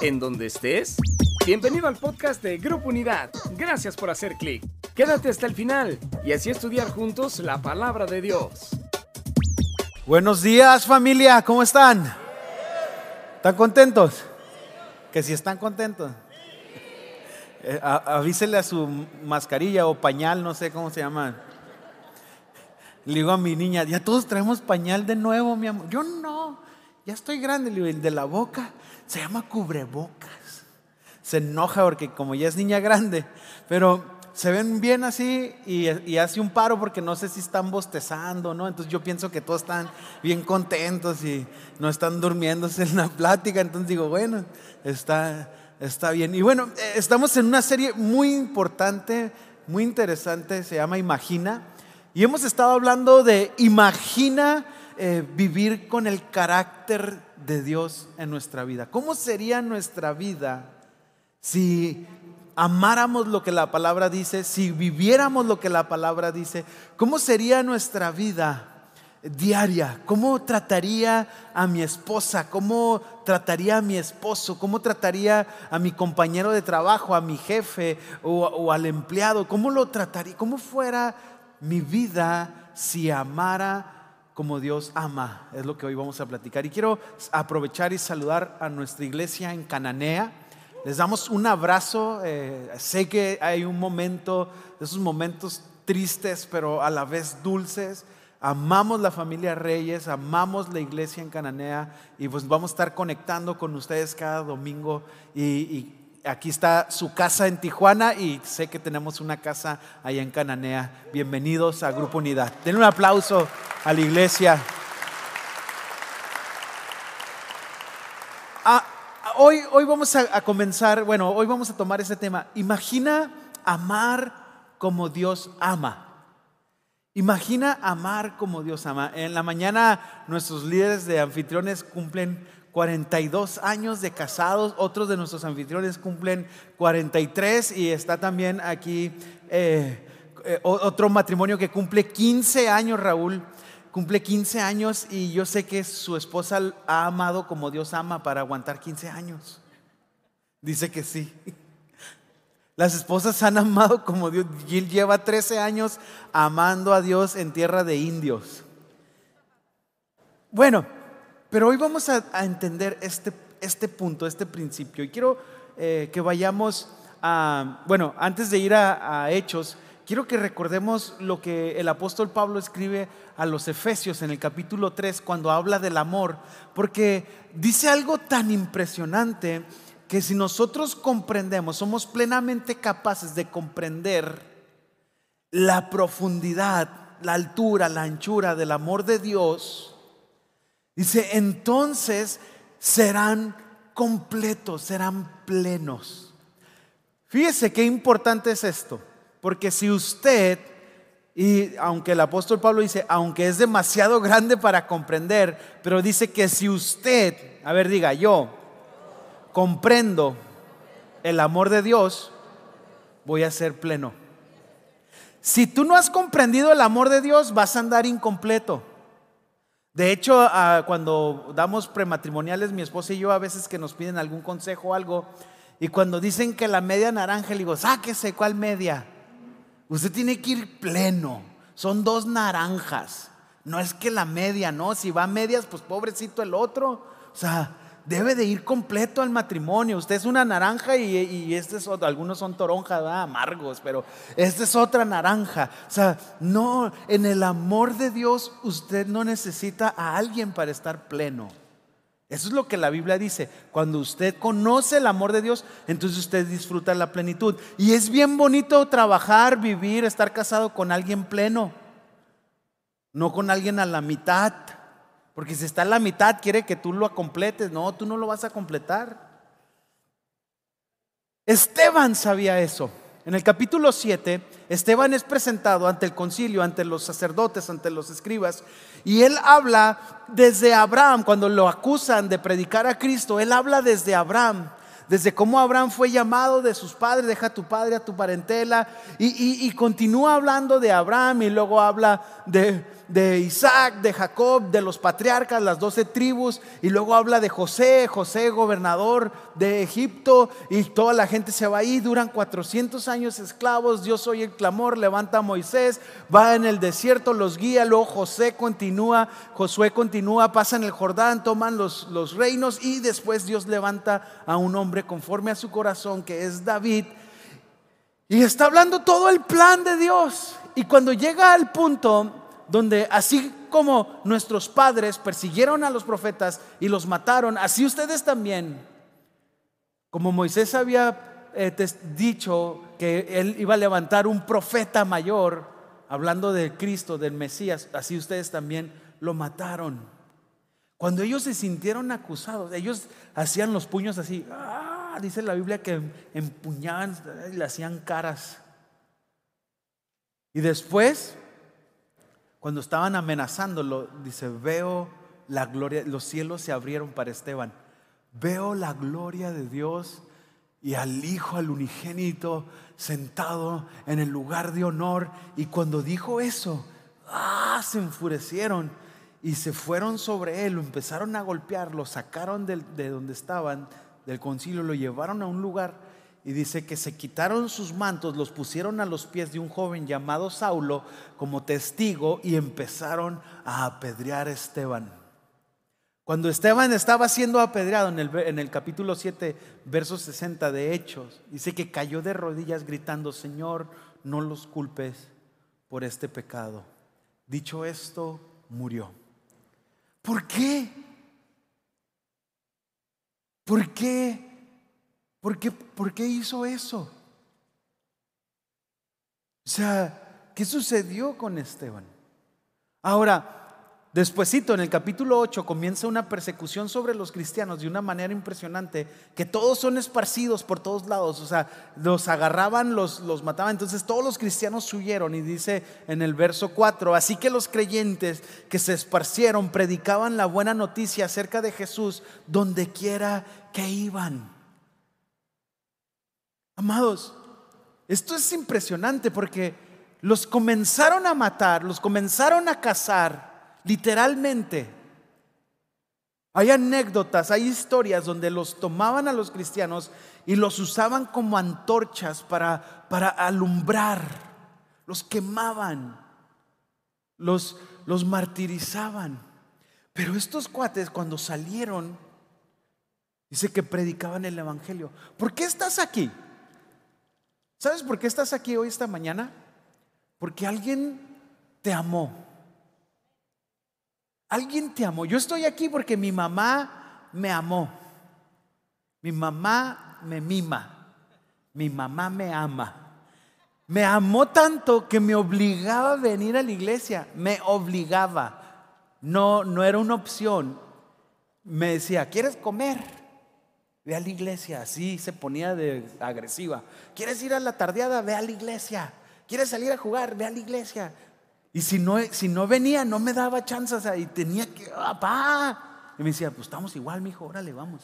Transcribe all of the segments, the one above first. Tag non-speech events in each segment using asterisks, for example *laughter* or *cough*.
en donde estés. Bienvenido al podcast de Grupo Unidad. Gracias por hacer clic. Quédate hasta el final y así estudiar juntos la palabra de Dios. Buenos días familia, ¿cómo están? ¿Están contentos? Que si están contentos. Eh, avísele a su mascarilla o pañal, no sé cómo se llama. Le digo a mi niña, ya todos traemos pañal de nuevo, mi amor. Yo no, ya estoy grande. El de la boca se llama cubrebocas. Se enoja porque como ya es niña grande, pero se ven bien así y, hace un paro porque no sé si están bostezando, ¿no? Entonces yo pienso que todos están bien contentos y no están durmiéndose en la plática. Entonces digo, bueno, está, está bien. Y bueno, eh, estamos en una serie muy importante, muy interesante, se llama Imagina. Y hemos estado hablando de imagina eh, vivir con el carácter de Dios en nuestra vida. ¿Cómo sería nuestra vida si amáramos lo que la palabra dice, si viviéramos lo que la palabra dice? ¿Cómo sería nuestra vida? diaria, cómo trataría a mi esposa, cómo trataría a mi esposo, cómo trataría a mi compañero de trabajo, a mi jefe o, al empleado, cómo lo trataría, cómo fuera mi vida si amara como Dios ama. Es lo que hoy vamos a platicar. Y quiero aprovechar y saludar a nuestra iglesia en Cananea. Les damos un abrazo. Eh, sé que hay un momento, esos momentos tristes, pero a la vez dulces. Amamos la familia Reyes, amamos la iglesia en Cananea y pues vamos a estar conectando con ustedes cada domingo y, y aquí está su casa en Tijuana y sé que tenemos una casa allá en Cananea. Bienvenidos a Grupo Unidad. Den un aplauso a la iglesia. Ah, hoy, hoy vamos a, a comenzar, bueno, hoy vamos a tomar ese tema. Imagina amar como Dios ama. Imagina amar como Dios ama. En la mañana nuestros líderes de anfitriones cumplen 42 años de casados, otros de nuestros anfitriones cumplen 43 y está también aquí eh, eh, otro matrimonio que cumple 15 años, Raúl, cumple 15 años y yo sé que su esposa ha amado como Dios ama para aguantar 15 años. Dice que sí. Las esposas han amado como Dios. Gil lleva 13 años amando a Dios en tierra de indios. Bueno, pero hoy vamos a, entender este, este, punto, este principio. Y quiero eh, que vayamos a, bueno, antes de ir a, Hechos, quiero que recordemos lo que el apóstol Pablo escribe a los Efesios en el capítulo 3 cuando habla del amor, porque dice algo tan impresionante que si nosotros comprendemos, somos plenamente capaces de comprender la profundidad, la altura, la anchura del amor de Dios, Dice, entonces serán completos, serán plenos. Fíjese qué importante es esto, porque si usted, y aunque el apóstol Pablo dice, aunque es demasiado grande para comprender, pero dice que si usted, a ver, diga, yo comprendo el amor de Dios, voy a ser pleno. Si tú no has comprendido el amor de Dios, vas a andar incompleto. De hecho, cuando damos prematrimoniales, mi esposa y yo a veces que nos piden algún consejo o algo, y cuando dicen que la media naranja, le digo, sáquese, ¿cuál media? Usted tiene que ir pleno, son dos naranjas. No es que la media, no, si va a medias, pues pobrecito el otro. O sea, debe de ir completo al matrimonio. Usted es una naranja y, este es otro. Algunos son toronjas, amargos, pero esta es otra naranja. O sea, no, en el amor de Dios usted no necesita a alguien para estar pleno. Eso es lo que la Biblia dice. Cuando usted conoce el amor de Dios, entonces usted disfruta la plenitud. Y es bien bonito trabajar, vivir, estar casado con alguien pleno, no con alguien a la mitad. Porque si está en la mitad, quiere que tú lo completes. No, tú no lo vas a completar. Esteban sabía eso. En el capítulo 7, Esteban es presentado ante el concilio, ante los sacerdotes, ante los escribas, y él habla desde Abraham, cuando lo acusan de predicar a Cristo, él habla desde Abraham, desde cómo Abraham fue llamado de sus padres, deja a tu padre, a tu parentela, y, y continúa hablando de Abraham y luego habla de de Isaac, de Jacob, de los patriarcas, las doce tribus, y luego habla de José, José gobernador de Egipto, y toda la gente se va ahí, duran 400 años esclavos, Dios oye el clamor, levanta a Moisés, va en el desierto, los guía, luego José continúa, Josué continúa, pasa en el Jordán, toman los, los reinos, y después Dios levanta a un hombre conforme a su corazón, que es David, y está hablando todo el plan de Dios. Y cuando llega al punto donde así como nuestros padres persiguieron a los profetas y los mataron, así ustedes también, como Moisés había eh, dicho que él iba a levantar un profeta mayor, hablando de Cristo, del Mesías, así ustedes también lo mataron. Cuando ellos se sintieron acusados, ellos hacían los puños así, ¡ah! dice la Biblia que empuñaban y le hacían caras. Y después, cuando estaban amenazándolo, dice, veo la gloria, los cielos se abrieron para Esteban. Veo la gloria de Dios y al Hijo, al unigénito, sentado en el lugar de honor. Y cuando dijo eso, ¡ah! se enfurecieron y se fueron sobre él, lo empezaron a golpear, lo sacaron de, de donde estaban, del concilio, lo llevaron a un lugar y dice que se quitaron sus mantos, los pusieron a los pies de un joven llamado Saulo como testigo y empezaron a apedrear a Esteban. Cuando Esteban estaba siendo apedreado en el, capítulo 7, verso 60 de Hechos, dice que cayó de rodillas gritando, Señor, no los culpes por este pecado. Dicho esto, murió. ¿Por qué? ¿Por qué ¿Por qué, ¿Por qué hizo eso? O sea, ¿qué sucedió con Esteban? Ahora, despuesito en el capítulo 8 comienza una persecución sobre los cristianos de una manera impresionante, que todos son esparcidos por todos lados, o sea, los agarraban, los, los mataban, entonces todos los cristianos huyeron y dice en el verso 4, así que los creyentes que se esparcieron predicaban la buena noticia acerca de Jesús donde quiera que iban. Amados, esto es impresionante porque los comenzaron a matar, los comenzaron a cazar, literalmente. Hay anécdotas, hay historias donde los tomaban a los cristianos y los usaban como antorchas para, para alumbrar, los quemaban, los, los martirizaban. Pero estos cuates cuando salieron, dice que predicaban el Evangelio. ¿Por qué estás aquí? ¿Sabes por qué estás aquí hoy, esta mañana? Porque alguien te amó. Alguien te amó. Yo estoy aquí porque mi mamá me amó. Mi mamá me mima. Mi mamá me ama. Me amó tanto que me obligaba a venir a la iglesia. Me obligaba. No, no era una opción. Me decía, ¿quieres comer? Ve a la iglesia, así se ponía de agresiva. ¿Quieres ir a la tardeada? Ve a la iglesia. ¿Quieres salir a jugar? Ve a la iglesia. Y si no, si no venía, no me daba chances y tenía que, papá. Y me decía, pues estamos igual, mi hijo, órale, vamos.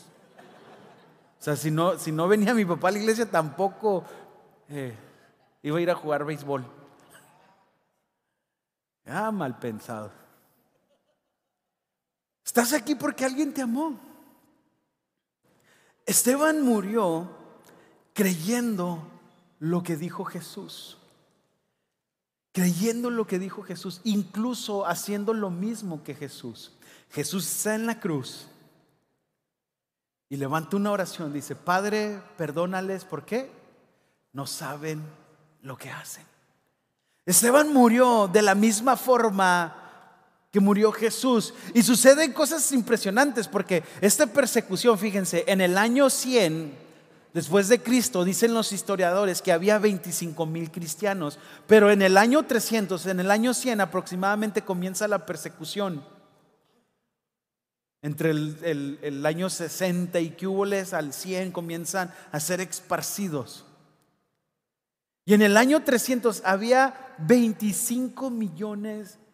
O sea, si no, si no venía mi papá a la iglesia, tampoco eh, iba a ir a jugar béisbol. Ah, mal pensado. Estás aquí porque alguien te amó. Esteban murió creyendo lo que dijo Jesús. Creyendo lo que dijo Jesús, incluso haciendo lo mismo que Jesús. Jesús está en la cruz y levanta una oración. Dice, Padre, perdónales, ¿por qué? No saben lo que hacen. Esteban murió de la misma forma que murió Jesús. Y suceden cosas impresionantes porque esta persecución, fíjense, en el año 100, después de Cristo, dicen los historiadores que había 25 mil cristianos, pero en el año 300, en el año 100 aproximadamente comienza la persecución. Entre el, año 60 y que al 100 comienzan a ser esparcidos. Y en el año 300 había 25 millones de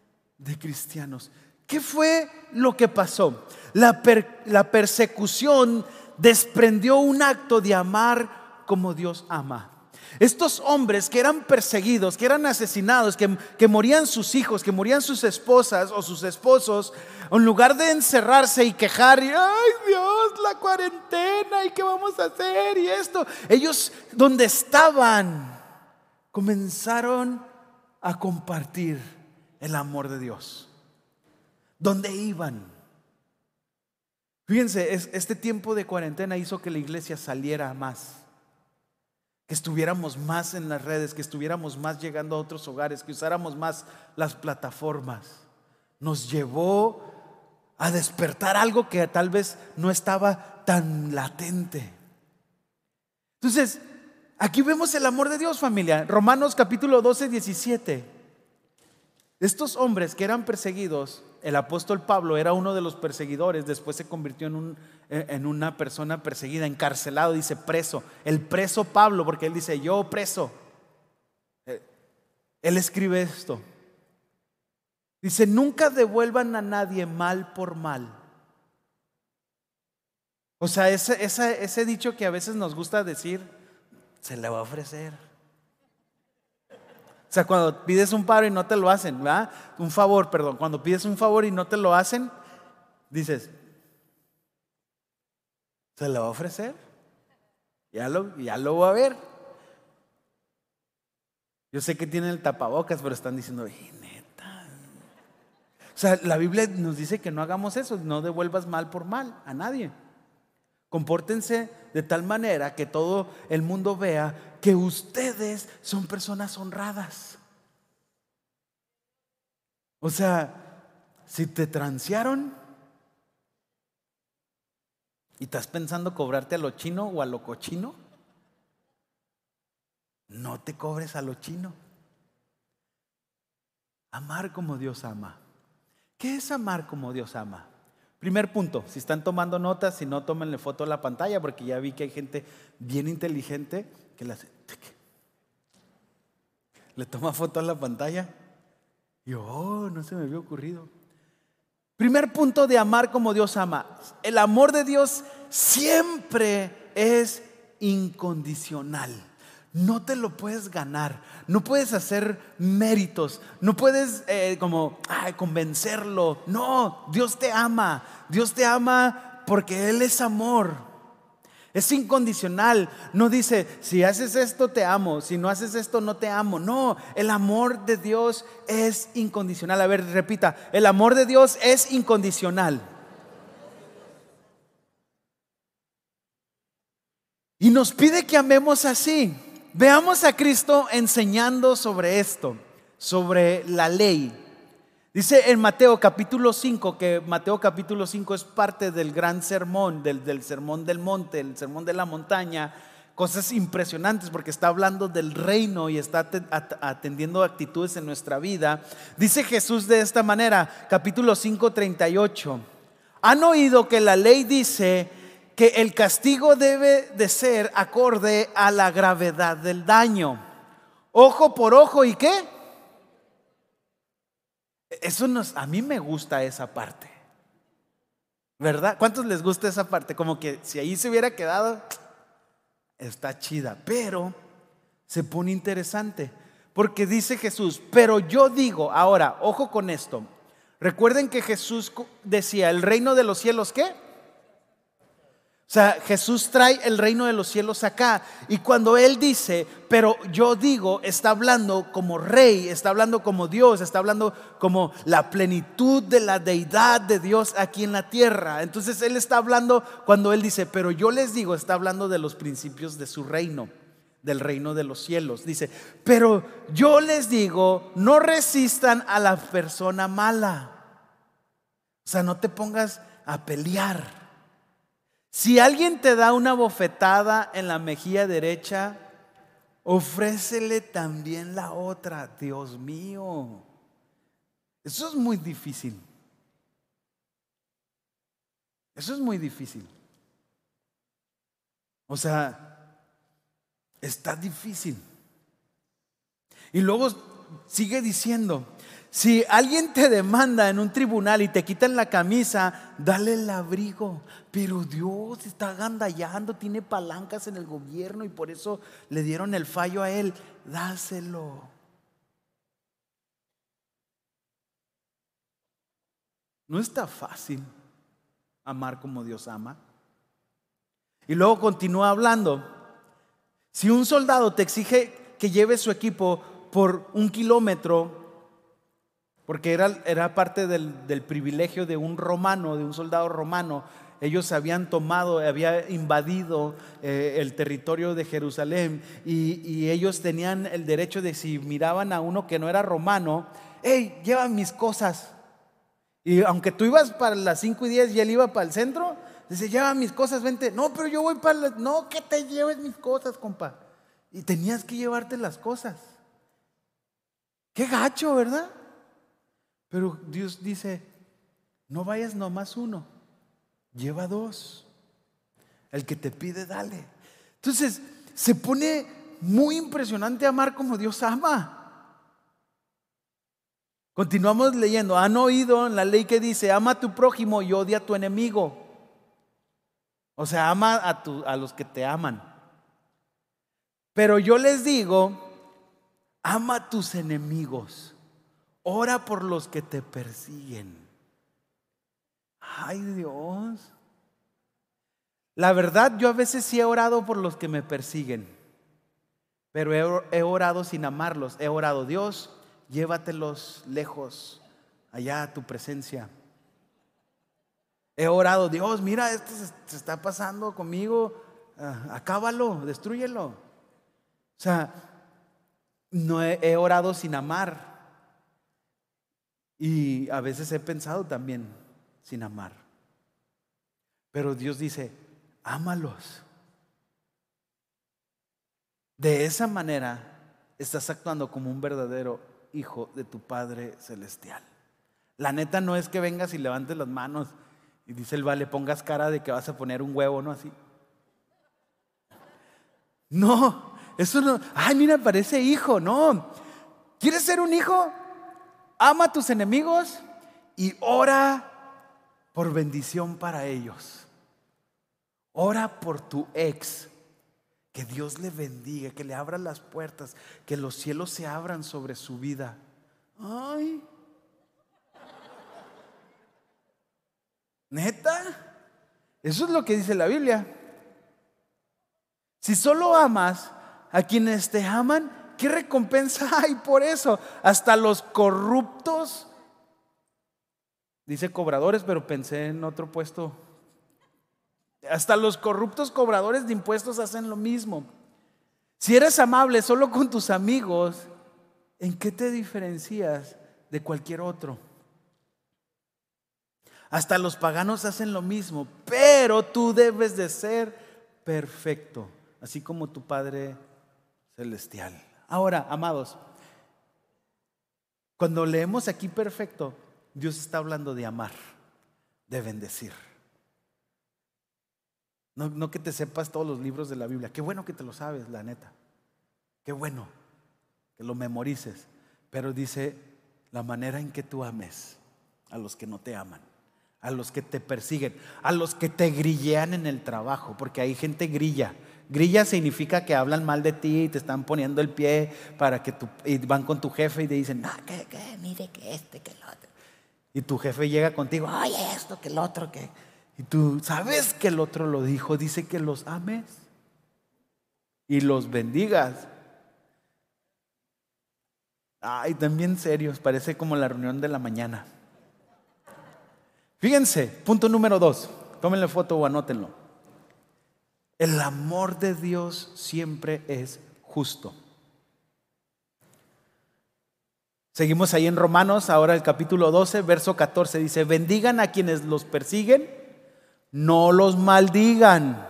cristianos. ¿Qué fue lo que pasó? La, la persecución desprendió un acto de amar como Dios ama. Estos hombres que eran perseguidos, que eran asesinados, que, que, morían sus hijos, que morían sus esposas o sus esposos, en lugar de encerrarse y quejar, y, ay Dios, la cuarentena, y qué vamos a hacer, y esto, ellos donde estaban comenzaron a compartir el amor de Dios. Donde iban. Fíjense, este tiempo de cuarentena hizo que la iglesia saliera más que estuviéramos más en las redes, que estuviéramos más llegando a otros hogares, que usáramos más las plataformas. Nos llevó a despertar algo que tal vez no estaba tan latente. Entonces, aquí vemos el amor de Dios, familia. Romanos capítulo 12, 17. Estos hombres que eran perseguidos el apóstol Pablo era uno de los perseguidores, después se convirtió en, un, en, una persona perseguida, encarcelado, dice preso. El preso Pablo, porque él dice, yo preso. Eh, él escribe esto. Dice, nunca devuelvan a nadie mal por mal. O sea, ese dicho que a veces nos gusta decir, se le va a ofrecer. Sea, cuando pides un paro y no te lo hacen, ¿verdad? Un favor, perdón. Cuando pides un favor y no te lo hacen, dices, ¿se lo va a ofrecer? Ya lo, ya lo voy a ver. Yo sé que tienen el tapabocas, pero están diciendo, neta. O sea, la Biblia nos dice que no hagamos eso, no devuelvas mal por mal a nadie. Compórtense de tal manera que todo el mundo vea que ustedes son personas honradas. O sea, si te transearon y estás pensando cobrarte a lo chino o a lo cochino, no te cobres a lo chino. Amar como Dios ama. ¿Qué es amar como Dios ama? Primer punto, si están tomando notas, si no, tómenle foto a la pantalla, porque ya vi que hay gente bien inteligente que le hace, le toma foto a la pantalla. Y yo, oh, no se me había ocurrido. Primer punto de amar como Dios ama. El amor de Dios siempre es incondicional. No te lo puedes ganar, no puedes hacer méritos, no puedes eh, como convencerlo. No, Dios te ama, Dios te ama porque Él es amor. Es incondicional. No dice, si haces esto te amo, si no haces esto no te amo. No, el amor de Dios es incondicional. A ver, repita, el amor de Dios es incondicional. Y nos pide que amemos así. Veamos a Cristo enseñando sobre esto, sobre la ley. Dice en Mateo capítulo 5, que Mateo capítulo 5 es parte del gran sermón, del, del sermón del monte, el sermón de la montaña, cosas impresionantes porque está hablando del reino y está atendiendo actitudes en nuestra vida. Dice Jesús de esta manera, capítulo 5, 38. Han oído que la ley dice que el castigo debe de ser acorde a la gravedad del daño. Ojo por ojo y qué? Eso nos, a mí me gusta esa parte. ¿Verdad? ¿Cuántos les gusta esa parte? Como que si ahí se hubiera quedado, está chida. Pero se pone interesante. Porque dice Jesús, pero yo digo, ahora, ojo con esto. Recuerden que Jesús decía, el reino de los cielos, ¿qué? O sea, Jesús trae el reino de los cielos acá. Y cuando Él dice, pero yo digo, está hablando como rey, está hablando como Dios, está hablando como la plenitud de la deidad de Dios aquí en la tierra. Entonces Él está hablando, cuando Él dice, pero yo les digo, está hablando de los principios de su reino, del reino de los cielos. Dice, pero yo les digo, no resistan a la persona mala. O sea, no te pongas a pelear. Si alguien te da una bofetada en la mejilla derecha, ofrécele también la otra. Dios mío, eso es muy difícil. Eso es muy difícil. O sea, está difícil. Y luego sigue diciendo, Si alguien te demanda en un tribunal y te quitan la camisa, dale el abrigo. Pero Dios está agandallando, tiene palancas en el gobierno y por eso le dieron el fallo a él. Dáselo. No está fácil amar como Dios ama. Y luego continúa hablando. Si un soldado te exige que lleve su equipo por un kilómetro, porque era, era parte del, del, privilegio de un romano, de un soldado romano. Ellos habían tomado, había invadido eh, el territorio de Jerusalén y, y, ellos tenían el derecho de si miraban a uno que no era romano, hey, lleva mis cosas. Y aunque tú ibas para las 5 y 10 y él iba para el centro, dice, lleva mis cosas, vente. No, pero yo voy para... La... No, que te lleves mis cosas, compa. Y tenías que llevarte las cosas. Qué gacho, ¿verdad? Pero Dios dice, no vayas nomás uno, lleva dos. El que te pide, dale. Entonces, se pone muy impresionante amar como Dios ama. Continuamos leyendo, han oído en la ley que dice, ama a tu prójimo y odia a tu enemigo. O sea, ama a, a los que te aman. Pero yo les digo, ama a tus enemigos. Ora por los que te persiguen. Ay Dios. La verdad, yo a veces sí he orado por los que me persiguen, pero he, orado sin amarlos. He orado, Dios, llévatelos lejos, allá a tu presencia. He orado, Dios, mira, esto se, está pasando conmigo, ah, acábalo, destruyelo. O sea, no he orado sin amar. Y a veces he pensado también sin amar. Pero Dios dice, ámalos. De esa manera estás actuando como un verdadero hijo de tu Padre Celestial. La neta no es que vengas y levantes las manos y dice el vale, pongas cara de que vas a poner un huevo, ¿no? Así. No, eso no. Ay, mira, parece hijo, no. ¿Quieres ser un hijo? Ama a tus enemigos y ora por bendición para ellos. Ora por tu ex. Que Dios le bendiga, que le abra las puertas, que los cielos se abran sobre su vida. Ay. ¿Neta? Eso es lo que dice la Biblia. Si solo amas a quienes te aman, ¿Qué recompensa *laughs* hay por eso? Hasta los corruptos, dice cobradores, pero pensé en otro puesto. Hasta los corruptos cobradores de impuestos hacen lo mismo. Si eres amable solo con tus amigos, ¿en qué te diferencias de cualquier otro? Hasta los paganos hacen lo mismo, pero tú debes de ser perfecto, así como tu Padre Celestial. Ahora, amados, cuando leemos aquí perfecto, Dios está hablando de amar, de bendecir. No, que te sepas todos los libros de la Biblia. Qué bueno que te lo sabes, la neta. Qué bueno que lo memorices. Pero dice la manera en que tú ames a los que no te aman, a los que te persiguen, a los que te grillean en el trabajo, porque hay gente grilla Grilla significa que hablan mal de ti y te están poniendo el pie para que tu, y van con tu jefe y te dicen, no, que, que, mire que este, que el otro. Y tu jefe llega contigo, ay, esto, que el otro, que. Y tú sabes que el otro lo dijo, dice que los ames y los bendigas. Ay, también serios, parece como la reunión de la mañana. Fíjense, punto número dos. Tómenle foto o anótenlo. El amor de Dios siempre es justo. Seguimos ahí en Romanos, ahora el capítulo 12, verso 14 dice, bendigan a quienes los persiguen, no los maldigan,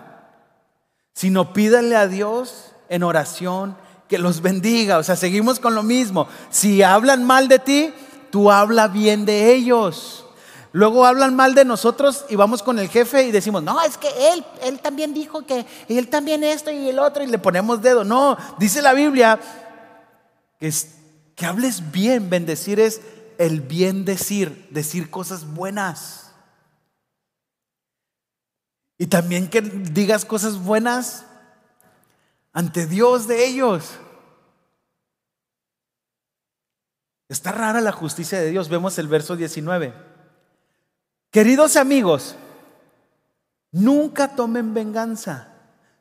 sino pídanle a Dios en oración que los bendiga. O sea, seguimos con lo mismo. Si hablan mal de ti, tú habla bien de ellos. Luego hablan mal de nosotros y vamos con el jefe y decimos, no, es que él, él también dijo que él también esto y el otro y le ponemos dedo. No, dice la Biblia que, que hables bien, bendecir es el bien decir, decir cosas buenas. Y también que digas cosas buenas ante Dios de ellos. Está rara la justicia de Dios. Vemos el verso 19. Queridos amigos, nunca tomen venganza.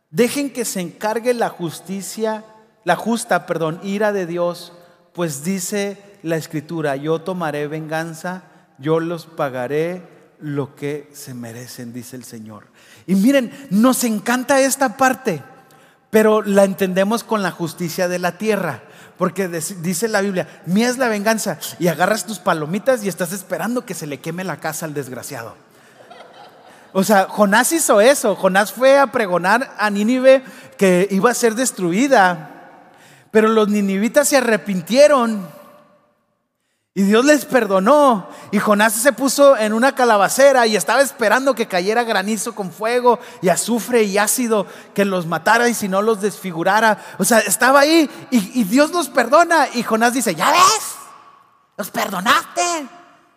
Dejen que se encargue la justicia, la justa, perdón, ira de Dios, pues dice la escritura, yo tomaré venganza, yo los pagaré lo que se merecen, dice el Señor. Y miren, nos encanta esta parte pero la entendemos con la justicia de la tierra. Porque dice la Biblia, mía es la venganza. Y agarras tus palomitas y estás esperando que se le queme la casa al desgraciado. O sea, Jonás hizo eso. Jonás fue a pregonar a Nínive que iba a ser destruida. Pero los ninivitas se arrepintieron. Y Dios les perdonó. Y Jonás se puso en una calabacera y estaba esperando que cayera granizo con fuego y azufre y ácido que los matara y si no los desfigurara. O sea, estaba ahí y, Dios los perdona. Y Jonás dice, ya ves, los perdonaste.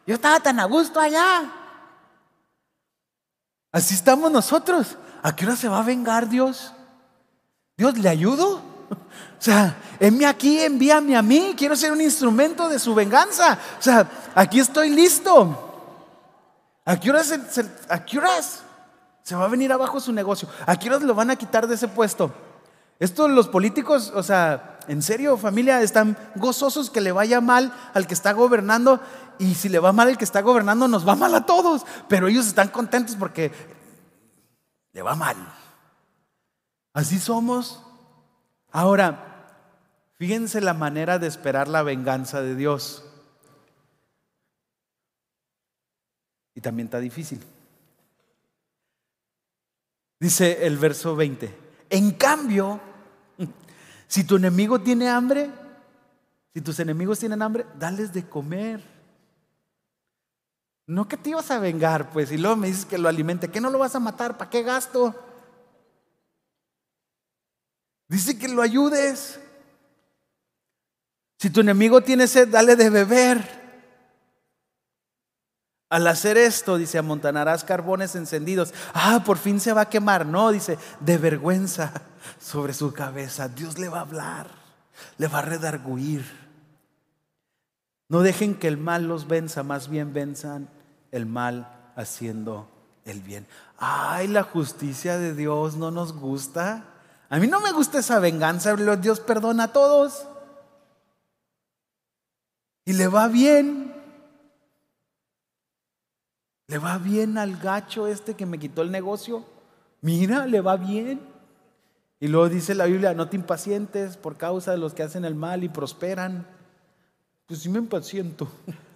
Yo estaba tan a gusto allá. Así estamos nosotros. ¿A qué hora se va a vengar Dios? ¿Dios le ayudo? O sea, envíame aquí, envíame a mí, quiero ser un instrumento de su venganza. O sea, aquí estoy listo. ¿A qué horas se, a qué horas se va a venir abajo su negocio? ¿A qué horas lo van a quitar de ese puesto? Esto los políticos, o sea, en serio, familia, están gozosos que le vaya mal al que está gobernando y si le va mal al que está gobernando, nos va mal a todos. Pero ellos están contentos porque le va mal. Así somos. Ahora, fíjense la manera de esperar la venganza de Dios. Y también está difícil. Dice el verso 20, en cambio, si tu enemigo tiene hambre, si tus enemigos tienen hambre, dales de comer. No que te ibas a vengar, pues, y luego me dices que lo alimente, que no lo vas a matar, ¿para qué gasto? Dice que lo ayudes. Si tu enemigo tiene sed, dale de beber. Al hacer esto, dice, amontanarás carbones encendidos. Ah, por fin se va a quemar. No, dice, de vergüenza sobre su cabeza. Dios le va a hablar, le va a redarguir. No dejen que el mal los venza, más bien venzan el mal haciendo el bien. Ay, la justicia de Dios no nos gusta. A mí no me gusta esa venganza, Dios perdona a todos. Y le va bien. Le va bien al gacho este que me quitó el negocio. Mira, le va bien. Y luego dice la Biblia, no te impacientes por causa de los que hacen el mal y prosperan. Pues sí me impaciento. *laughs*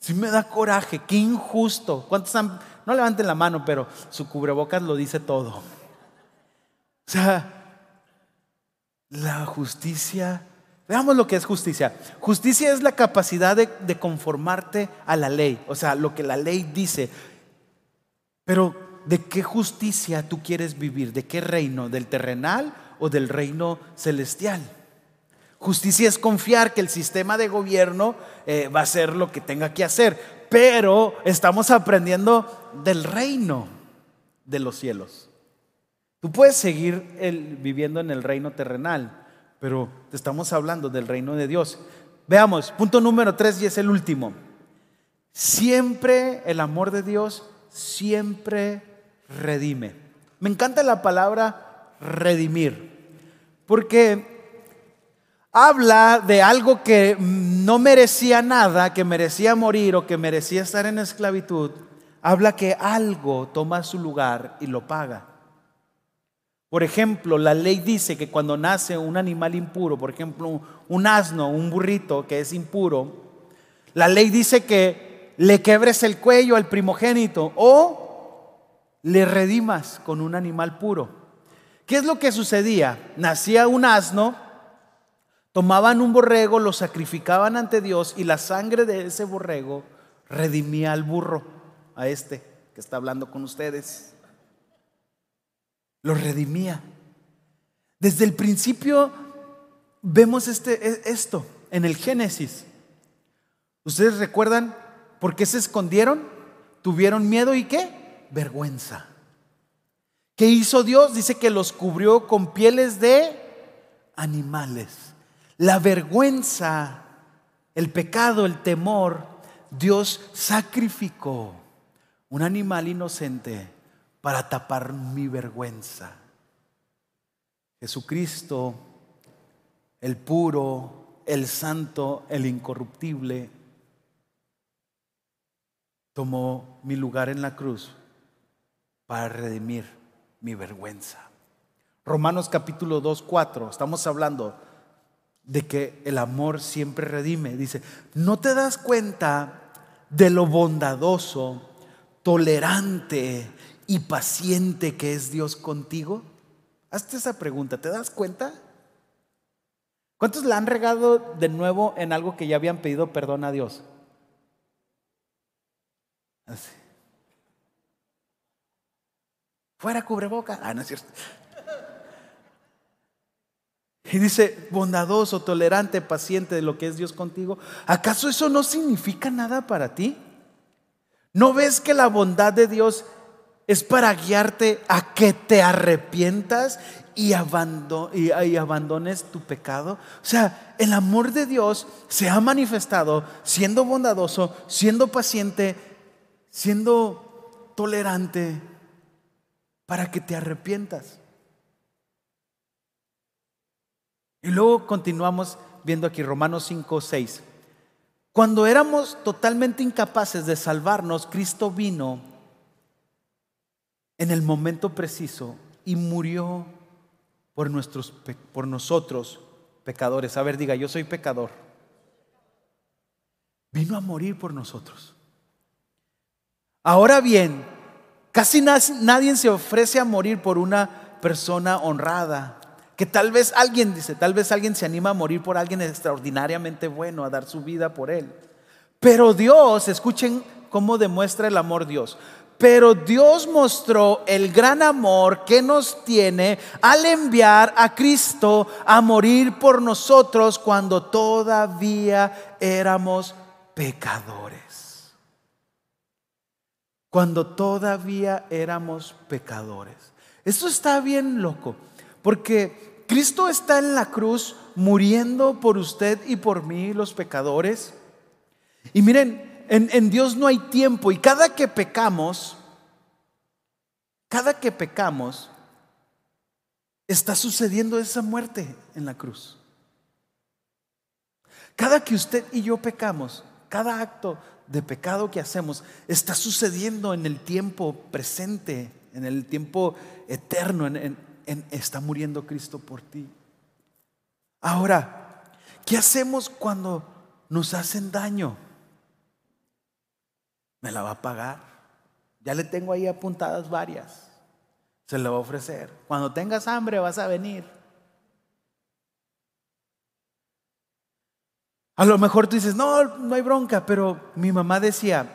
Sí me da coraje, qué injusto. ¿Cuántos no levanten la mano, pero su cubrebocas lo dice todo. O sea, la justicia, veamos lo que es justicia. Justicia es la capacidad de, conformarte a la ley, o sea, lo que la ley dice. Pero, ¿de qué justicia tú quieres vivir? ¿De qué reino? ¿Del terrenal o del reino celestial? Justicia es confiar que el sistema de gobierno eh, va a hacer lo que tenga que hacer, pero estamos aprendiendo del reino de los cielos. Tú puedes seguir viviendo en el reino terrenal, pero te estamos hablando del reino de Dios. Veamos, punto número tres y es el último. Siempre el amor de Dios, siempre redime. Me encanta la palabra redimir, porque habla de algo que no merecía nada, que merecía morir o que merecía estar en esclavitud. Habla que algo toma su lugar y lo paga. Por ejemplo, la ley dice que cuando nace un animal impuro, por ejemplo, un asno, un burrito que es impuro, la ley dice que le quebres el cuello al primogénito o le redimas con un animal puro. ¿Qué es lo que sucedía? Nacía un asno, tomaban un borrego, lo sacrificaban ante Dios y la sangre de ese borrego redimía al burro, a este que está hablando con ustedes lo redimía. Desde el principio vemos este, e, esto en el Génesis. ¿Ustedes recuerdan por qué se escondieron? ¿Tuvieron miedo y qué? Vergüenza. ¿Qué hizo Dios? Dice que los cubrió con pieles de animales. La vergüenza, el pecado, el temor, Dios sacrificó un animal inocente para tapar mi vergüenza. Jesucristo, el puro, el santo, el incorruptible, tomó mi lugar en la cruz para redimir mi vergüenza. Romanos capítulo 2, 4, estamos hablando de que el amor siempre redime. Dice, ¿no te das cuenta de lo bondadoso, tolerante y paciente que es Dios contigo? Hazte esa pregunta, ¿te das cuenta? ¿Cuántos le han regado de nuevo en algo que ya habían pedido perdón a Dios? Así. Fuera cubreboca. Ah, no es cierto. Y dice, bondadoso, tolerante, paciente de lo que es Dios contigo. ¿Acaso eso no significa nada para ti? ¿No ves que la bondad de Dios es para guiarte a que te arrepientas y, abandones tu pecado? O sea, el amor de Dios se ha manifestado siendo bondadoso, siendo paciente, siendo tolerante, para que te arrepientas. Y luego continuamos viendo aquí Romanos 5, 6. Cuando éramos totalmente incapaces de salvarnos, Cristo vino en el momento preciso y murió por, nuestros, por nosotros, pecadores. A ver, diga, yo soy pecador. Vino a morir por nosotros. Ahora bien, casi nadie se ofrece a morir por una persona honrada que tal vez alguien, dice, tal vez alguien se anima a morir por alguien extraordinariamente bueno, a dar su vida por él. Pero Dios, escuchen cómo demuestra el amor Dios. Pero Dios mostró el gran amor que nos tiene al enviar a Cristo a morir por nosotros cuando todavía éramos pecadores. Cuando todavía éramos pecadores. Esto está bien loco, porque Cristo está en la cruz muriendo por usted y por mí, los pecadores. Y miren, en, Dios no hay tiempo y cada que pecamos, cada que pecamos, está sucediendo esa muerte en la cruz. Cada que usted y yo pecamos, cada acto de pecado que hacemos está sucediendo en el tiempo presente, en el tiempo eterno, en, está muriendo Cristo por ti. Ahora, ¿qué hacemos cuando nos hacen daño? Me la va a pagar. Ya le tengo ahí apuntadas varias. Se la va a ofrecer. Cuando tengas hambre vas a venir. A lo mejor tú dices, no, no hay bronca, pero mi mamá decía,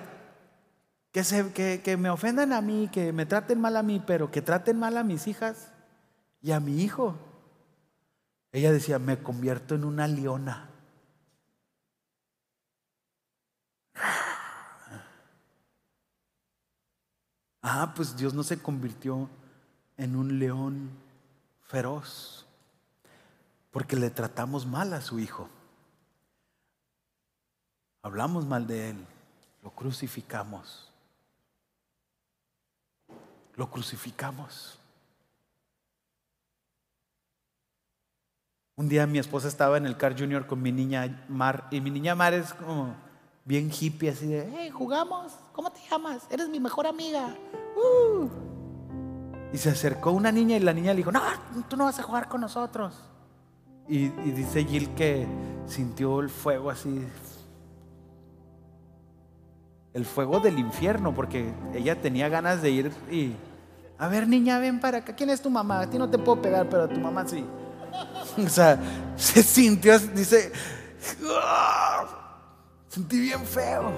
que, se, que, que me ofendan a mí, que me traten mal a mí, pero que traten mal a mis hijas y a mi hijo. Ella decía, me convierto en una leona. Ah, pues Dios no se convirtió en un león feroz, porque le tratamos mal a su hijo. Hablamos mal de él, lo crucificamos. Lo crucificamos. Un día mi esposa estaba en el Car Junior con mi niña Mar y mi niña Mar es como bien hippie así de, hey, jugamos, ¿cómo te llamas? Eres mi mejor amiga. Uh". Y se acercó una niña y la niña le dijo, no, tú no vas a jugar con nosotros. Y, dice Jill que sintió el fuego así, el fuego del infierno, porque ella tenía ganas de ir y, a ver niña, ven para acá, ¿quién es tu mamá? A ti no te puedo pegar, pero a tu mamá sí. *laughs* O sea, se sintió, dice, ah, sentí bien feo.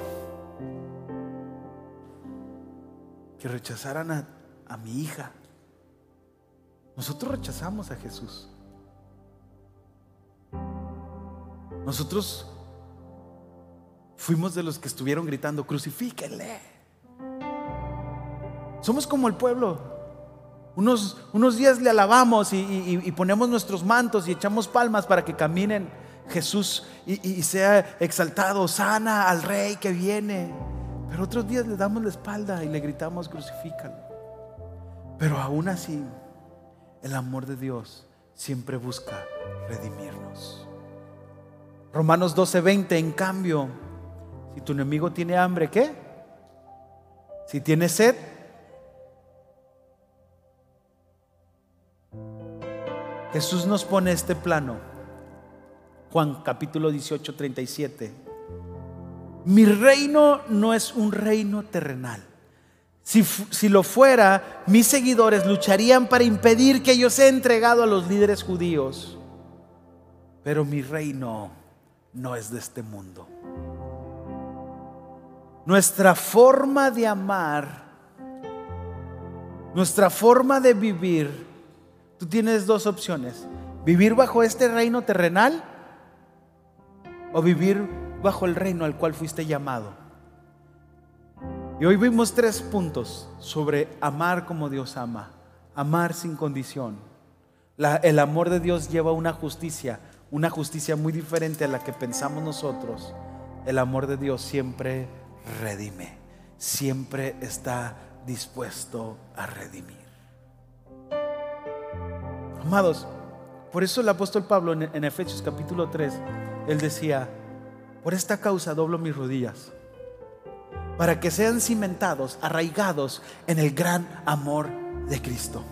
Que rechazaran a, mi hija. Nosotros rechazamos a Jesús. Nosotros fuimos de los que estuvieron gritando, crucifíquenle. Somos como el pueblo. Unos, unos días le alabamos y, ponemos nuestros mantos y echamos palmas para que caminen Jesús y, sea exaltado, sana al rey que viene. Pero otros días le damos la espalda y le gritamos, crucifícalo. Pero aún así, el amor de Dios siempre busca redimirnos. Romanos 12:20, en cambio, si tu enemigo tiene hambre, ¿qué? Si tiene sed, Jesús nos pone este plano. Juan capítulo 18, 37. Mi reino no es un reino terrenal. Si, si, lo fuera, mis seguidores lucharían para impedir que yo sea entregado a los líderes judíos. Pero mi reino no es de este mundo. Nuestra forma de amar, nuestra forma de vivir, tú tienes dos opciones. Vivir bajo este reino terrenal o vivir bajo el reino al cual fuiste llamado. Y hoy vimos tres puntos sobre amar como Dios ama, amar sin condición. el amor de Dios lleva una justicia, una justicia muy diferente a la que pensamos nosotros. El amor de Dios siempre redime, siempre está dispuesto a redimir. Amados, por eso el apóstol Pablo en, Efesios capítulo 3, él decía, por esta causa doblo mis rodillas, para que sean cimentados, arraigados en el gran amor de Cristo.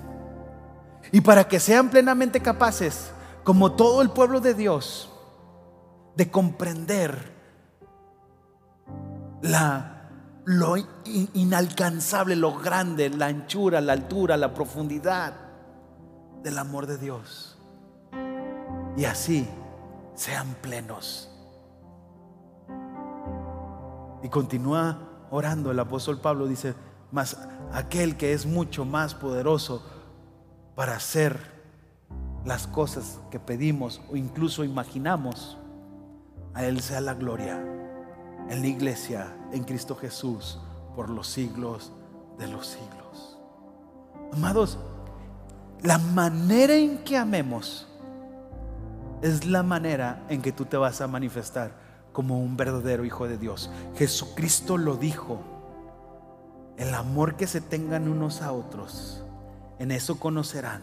Y para que sean plenamente capaces como todo el pueblo de Dios, de comprender la, lo inalcanzable, lo grande, la anchura, la altura, la profundidad del amor de Dios. Y así sean plenos. Y continúa orando el apóstol Pablo, dice, mas aquel que es mucho más poderoso para hacer las cosas que pedimos o incluso imaginamos, a Él sea la gloria en la iglesia, en Cristo Jesús, por los siglos de los siglos. Amados, la manera en que amemos es la manera en que tú te vas a manifestar como un verdadero hijo de Dios. Jesucristo lo dijo. El amor que se tengan unos a otros, en eso conocerán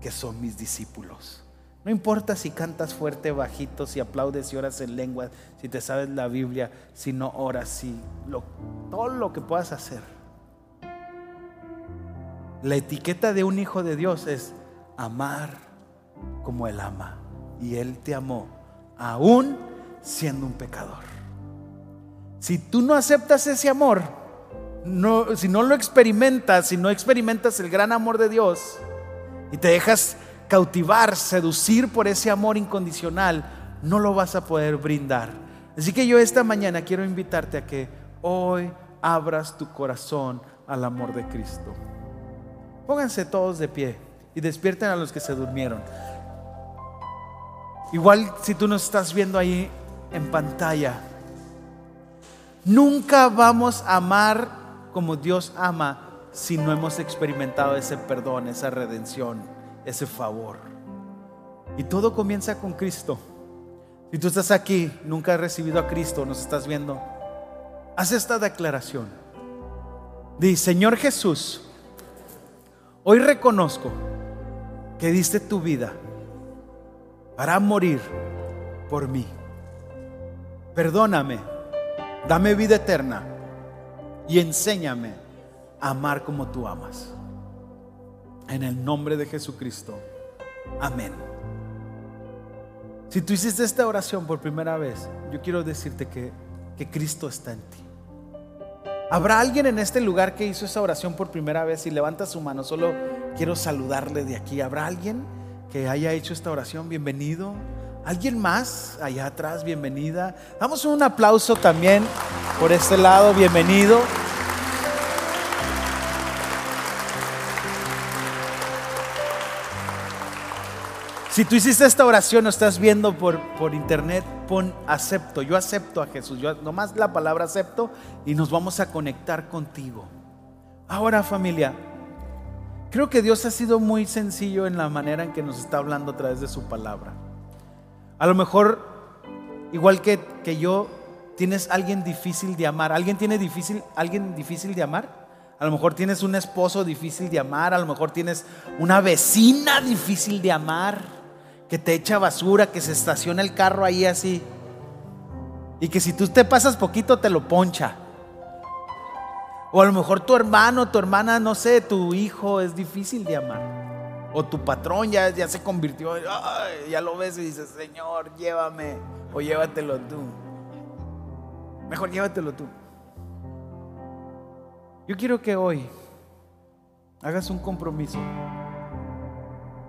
que son mis discípulos. No importa si cantas fuerte, bajito, si aplaudes y oras en lengua, si te sabes la Biblia, si no oras, si todo lo que puedas hacer. La etiqueta de un hijo de Dios es amar como Él ama. Y Él te amó aún siendo un pecador. Si tú no aceptas ese amor, no, si no lo experimentas, si no experimentas el gran amor de Dios, y te dejas cautivar, seducir por ese amor incondicional, no lo vas a poder brindar. Así que yo esta mañana quiero invitarte a que hoy abras tu corazón al amor de Cristo. Pónganse todos de pie y despierten a los que se durmieron. Igual si tú nos estás viendo ahí en pantalla, nunca vamos a amar como Dios ama si no hemos experimentado ese perdón, esa redención, ese favor. Y todo comienza con Cristo. Si tú estás aquí, nunca has recibido a Cristo, nos estás viendo, haz esta declaración. Di, Señor Jesús, hoy reconozco que diste tu vida para morir por mí. Perdóname, dame vida eterna y enséñame amar como tú amas. En el nombre de Jesucristo. Amén. Si tú hiciste esta oración por primera vez, yo quiero decirte que, que Cristo está en ti. ¿Habrá alguien en este lugar que hizo esa oración por primera vez y levanta su mano? Solo quiero saludarle de aquí. ¿Habrá alguien que haya hecho esta oración? Bienvenido. ¿Alguien más allá atrás? Bienvenida. Damos un aplauso también por este lado. Bienvenido. Si tú hiciste esta oración o estás viendo por, por internet, pon acepto, yo acepto a Jesús, yo nomás la palabra acepto y nos vamos a conectar contigo. Ahora familia, creo que Dios ha sido muy sencillo en la manera en que nos está hablando a través de su palabra. A lo mejor, igual que, que yo, tienes alguien difícil de amar. ¿Alguien tiene difícil, alguien difícil de amar? A lo mejor tienes un esposo difícil de amar, a lo mejor tienes una vecina difícil de amar, que te echa basura, que se estaciona el carro ahí así. Y que si tú te pasas poquito te lo poncha. O a lo mejor tu hermano, tu hermana, no sé, tu hijo es difícil de amar. O tu patrón ya, ya se convirtió, ya lo ves y dices, Señor, llévame o llévatelo tú. Mejor llévatelo tú. Yo quiero que hoy hagas un compromiso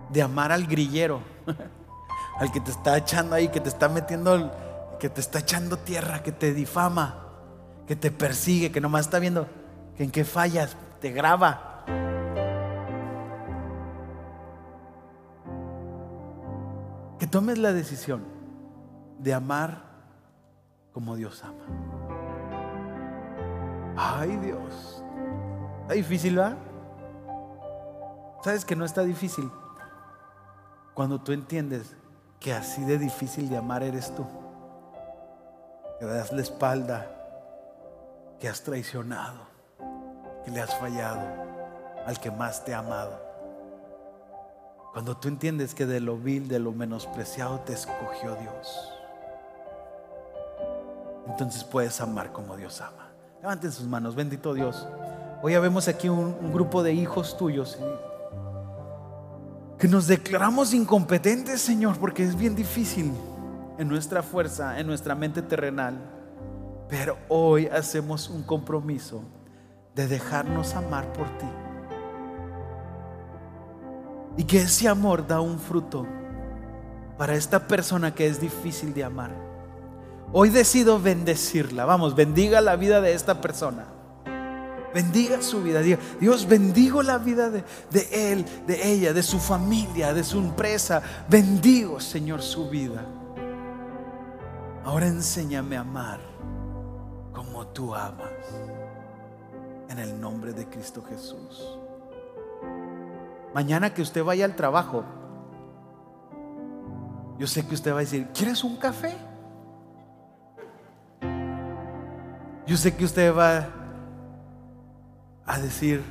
de amar al grillero, *laughs* al que te está echando ahí, que te está metiendo, que te está echando tierra, que te difama, que te persigue, que nomás está viendo en qué fallas, te graba. Que tomes la decisión de amar como Dios ama. Ay Dios, ¿está difícil, va? ¿Sabes que no está difícil? Cuando tú entiendes que así de difícil de amar eres tú, que das la espalda, que has traicionado, que le has fallado al que más te ha amado. Cuando tú entiendes que de lo vil, de lo menospreciado te escogió Dios entonces puedes amar como Dios ama. Levanten sus manos, bendito Dios. Hoy vemos aquí un, grupo de hijos tuyos que nos declaramos incompetentes, Señor, porque es bien difícil en nuestra fuerza, en nuestra mente terrenal. Pero hoy hacemos un compromiso de dejarnos amar por ti. Y que ese amor da un fruto para esta persona que es difícil de amar. Hoy decido bendecirla. Vamos, bendiga la vida de esta persona. Bendiga su vida. Dios, bendigo la vida de, de, él, de ella, de su familia, de su empresa. Bendigo, Señor, su vida. Ahora enséñame a amar como tú amas. En el nombre de Cristo Jesús. Mañana que usted vaya al trabajo, yo sé que usted va a decir, ¿quieres un café? Yo sé que usted va a decir,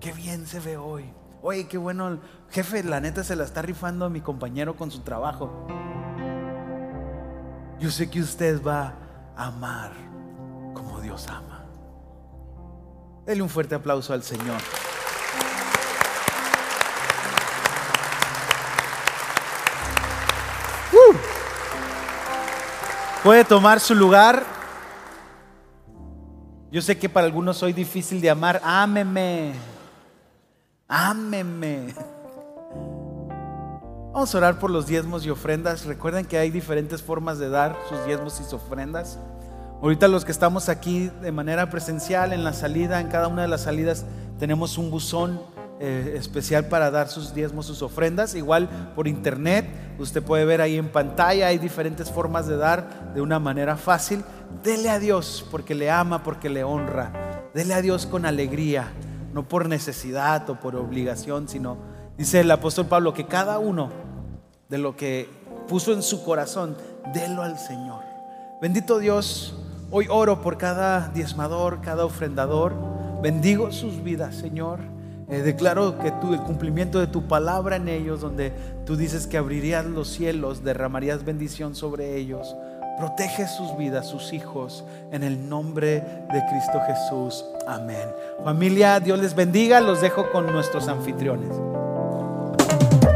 qué bien se ve hoy. Oye, qué bueno, jefe, la neta se la está rifando a mi compañero con su trabajo. Yo sé que usted va a amar como Dios ama. Dele un fuerte aplauso al Señor. Uh. Puede tomar su lugar. Yo sé que para algunos soy difícil de amar. Ámeme. Ámeme. Vamos a orar por los diezmos y ofrendas. Recuerden que hay diferentes formas de dar sus diezmos y sus ofrendas. Ahorita los que estamos aquí de manera presencial en la salida, en cada una de las salidas, tenemos un buzón eh, especial para dar sus diezmos, sus ofrendas. Igual por internet, usted puede ver ahí en pantalla, hay diferentes formas de dar de una manera fácil. Dele a Dios porque le ama, porque le honra. Dele a Dios con alegría, no por necesidad o por obligación, sino, dice el apóstol Pablo, que cada uno de lo que puso en su corazón, délo al Señor. Bendito Dios, hoy oro por cada diezmador, cada ofrendador. Bendigo sus vidas, Señor. Eh, declaro que tú, el cumplimiento de tu palabra en ellos, donde tú dices que abrirías los cielos, derramarías bendición sobre ellos. Protege sus vidas, sus hijos, en el nombre de Cristo Jesús. Amén. Familia, Dios les bendiga. Los dejo con nuestros anfitriones.